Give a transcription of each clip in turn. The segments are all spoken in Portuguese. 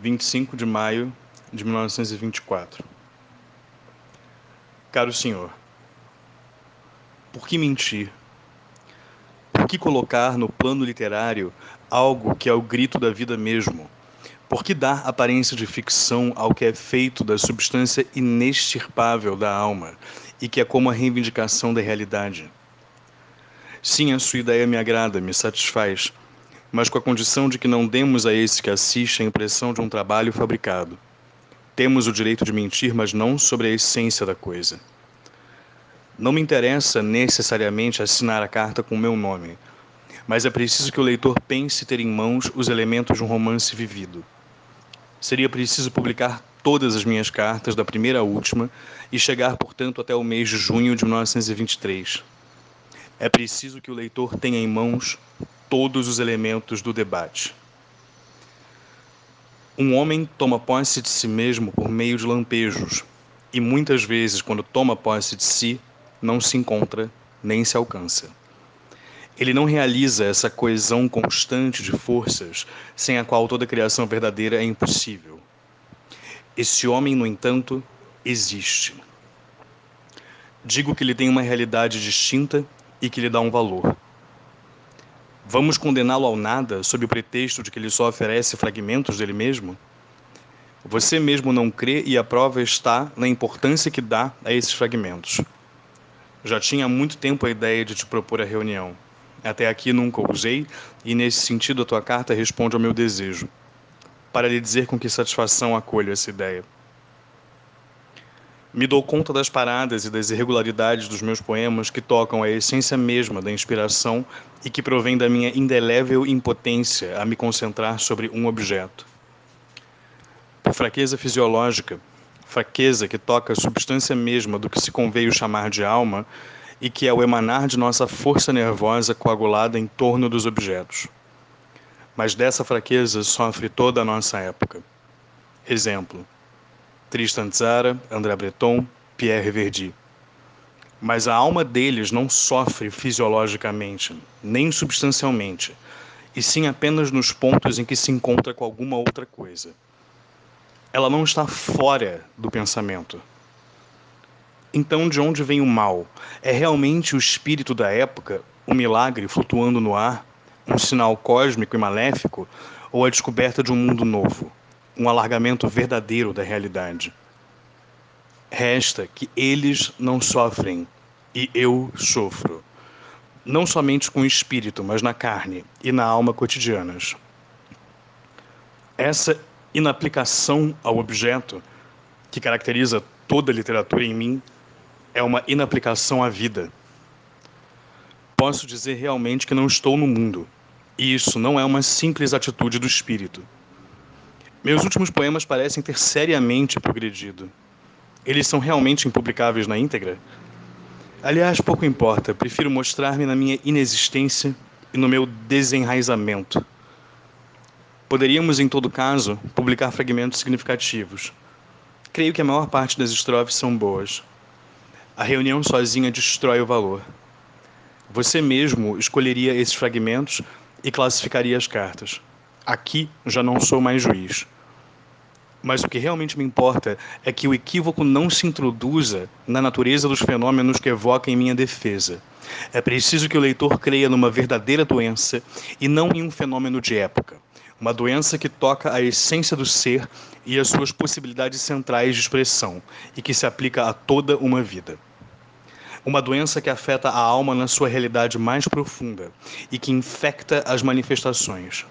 25 de maio de 1924. Caro senhor, por que mentir? Por que colocar no plano literário algo que é o grito da vida mesmo? Por que dar aparência de ficção ao que é feito da substância inextirpável da alma e que é como a reivindicação da realidade? Sim, a sua ideia me agrada, me satisfaz mas com a condição de que não demos a esse que assiste a impressão de um trabalho fabricado. Temos o direito de mentir, mas não sobre a essência da coisa. Não me interessa necessariamente assinar a carta com o meu nome, mas é preciso que o leitor pense ter em mãos os elementos de um romance vivido. Seria preciso publicar todas as minhas cartas, da primeira à última, e chegar, portanto, até o mês de junho de 1923. É preciso que o leitor tenha em mãos todos os elementos do debate. Um homem toma posse de si mesmo por meio de lampejos, e muitas vezes, quando toma posse de si, não se encontra nem se alcança. Ele não realiza essa coesão constante de forças sem a qual toda criação verdadeira é impossível. Esse homem, no entanto, existe. Digo que ele tem uma realidade distinta e que lhe dá um valor. Vamos condená-lo ao nada sob o pretexto de que ele só oferece fragmentos dele mesmo? Você mesmo não crê e a prova está na importância que dá a esses fragmentos. Já tinha há muito tempo a ideia de te propor a reunião. Até aqui nunca usei e nesse sentido a tua carta responde ao meu desejo. Para lhe dizer com que satisfação acolho essa ideia. Me dou conta das paradas e das irregularidades dos meus poemas que tocam a essência mesma da inspiração e que provém da minha indelével impotência a me concentrar sobre um objeto. Por fraqueza fisiológica, fraqueza que toca a substância mesma do que se conveio chamar de alma e que é o emanar de nossa força nervosa coagulada em torno dos objetos. Mas dessa fraqueza sofre toda a nossa época. Exemplo Tristan Tzara, André Breton, Pierre Verdi. Mas a alma deles não sofre fisiologicamente, nem substancialmente, e sim apenas nos pontos em que se encontra com alguma outra coisa. Ela não está fora do pensamento. Então, de onde vem o mal? É realmente o espírito da época, o milagre flutuando no ar, um sinal cósmico e maléfico, ou a descoberta de um mundo novo? Um alargamento verdadeiro da realidade. Resta que eles não sofrem e eu sofro, não somente com o espírito, mas na carne e na alma cotidianas. Essa inaplicação ao objeto, que caracteriza toda a literatura em mim, é uma inaplicação à vida. Posso dizer realmente que não estou no mundo, e isso não é uma simples atitude do espírito meus últimos poemas parecem ter seriamente progredido. Eles são realmente impublicáveis na íntegra? Aliás, pouco importa, prefiro mostrar-me na minha inexistência e no meu desenraizamento. Poderíamos, em todo caso, publicar fragmentos significativos. Creio que a maior parte das estrofes são boas. A reunião sozinha destrói o valor. Você mesmo escolheria esses fragmentos e classificaria as cartas. Aqui já não sou mais juiz. Mas o que realmente me importa é que o equívoco não se introduza na natureza dos fenômenos que evoca em minha defesa. É preciso que o leitor creia numa verdadeira doença e não em um fenômeno de época. Uma doença que toca a essência do ser e as suas possibilidades centrais de expressão e que se aplica a toda uma vida. Uma doença que afeta a alma na sua realidade mais profunda e que infecta as manifestações.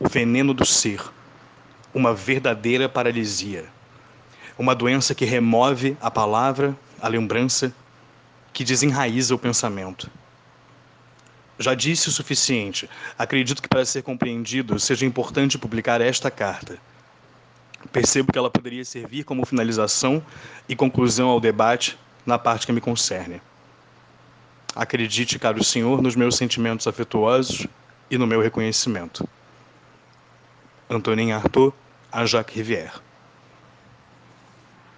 O veneno do ser uma verdadeira paralisia. Uma doença que remove a palavra, a lembrança, que desenraiza o pensamento. Já disse o suficiente. Acredito que para ser compreendido seja importante publicar esta carta. Percebo que ela poderia servir como finalização e conclusão ao debate na parte que me concerne. Acredite, caro senhor, nos meus sentimentos afetuosos e no meu reconhecimento. Antonin Artaud, a Jacques Rivière.